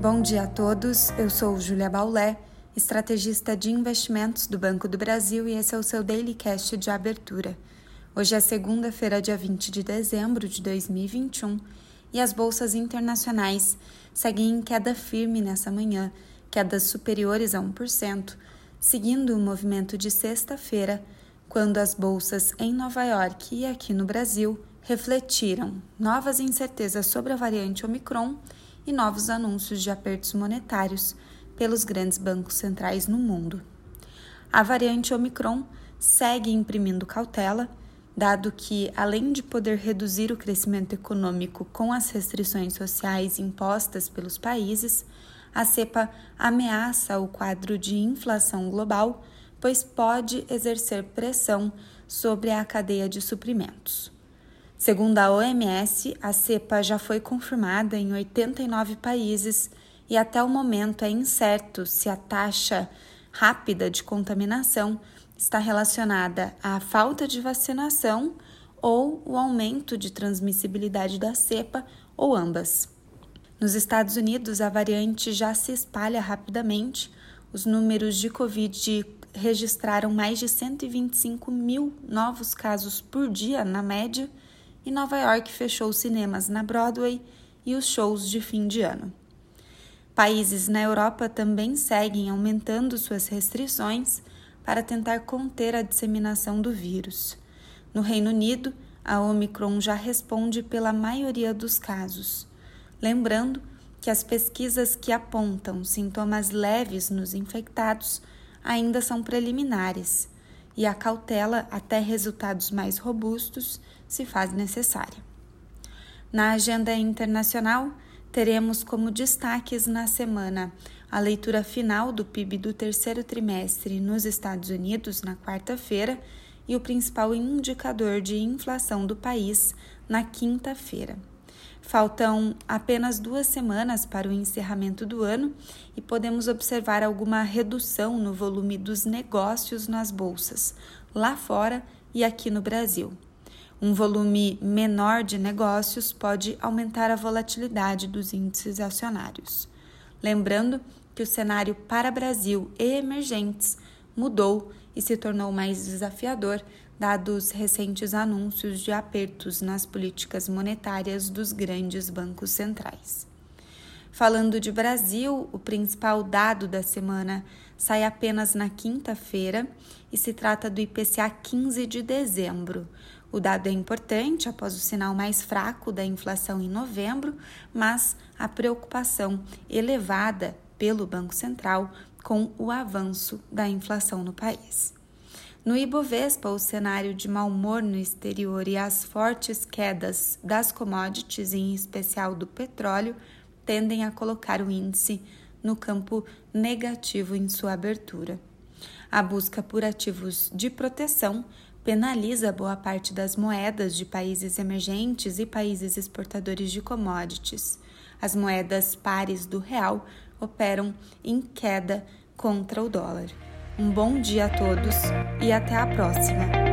Bom dia a todos, eu sou Julia Baulé, estrategista de investimentos do Banco do Brasil e esse é o seu Daily Cast de abertura. Hoje é segunda-feira, dia 20 de dezembro de 2021 e as bolsas internacionais seguem em queda firme nessa manhã, quedas superiores a 1%, seguindo o movimento de sexta-feira, quando as bolsas em Nova York e aqui no Brasil refletiram novas incertezas sobre a variante Omicron e novos anúncios de apertos monetários pelos grandes bancos centrais no mundo. A variante Omicron segue imprimindo cautela, dado que, além de poder reduzir o crescimento econômico com as restrições sociais impostas pelos países, a cepa ameaça o quadro de inflação global, pois pode exercer pressão sobre a cadeia de suprimentos. Segundo a OMS, a cepa já foi confirmada em 89 países e até o momento é incerto se a taxa rápida de contaminação está relacionada à falta de vacinação ou o aumento de transmissibilidade da cepa ou ambas. Nos Estados Unidos, a variante já se espalha rapidamente. Os números de Covid registraram mais de 125 mil novos casos por dia, na média, e Nova York fechou os cinemas na Broadway e os shows de fim de ano. Países na Europa também seguem aumentando suas restrições para tentar conter a disseminação do vírus. No Reino Unido, a Omicron já responde pela maioria dos casos. Lembrando que as pesquisas que apontam sintomas leves nos infectados ainda são preliminares e a cautela até resultados mais robustos se faz necessária. Na agenda internacional, teremos como destaques na semana a leitura final do PIB do terceiro trimestre nos Estados Unidos na quarta-feira e o principal indicador de inflação do país na quinta-feira. Faltam apenas duas semanas para o encerramento do ano e podemos observar alguma redução no volume dos negócios nas bolsas, lá fora e aqui no Brasil. Um volume menor de negócios pode aumentar a volatilidade dos índices acionários. Lembrando que o cenário para Brasil e emergentes mudou e se tornou mais desafiador dados recentes anúncios de apertos nas políticas monetárias dos grandes bancos centrais. Falando de Brasil, o principal dado da semana sai apenas na quinta-feira e se trata do IPCA 15 de dezembro. O dado é importante após o sinal mais fraco da inflação em novembro, mas a preocupação elevada pelo Banco Central com o avanço da inflação no país. No Ibovespa, o cenário de mau humor no exterior e as fortes quedas das commodities, em especial do petróleo, tendem a colocar o índice no campo negativo em sua abertura. A busca por ativos de proteção penaliza boa parte das moedas de países emergentes e países exportadores de commodities. As moedas pares do real operam em queda contra o dólar. Um bom dia a todos e até a próxima!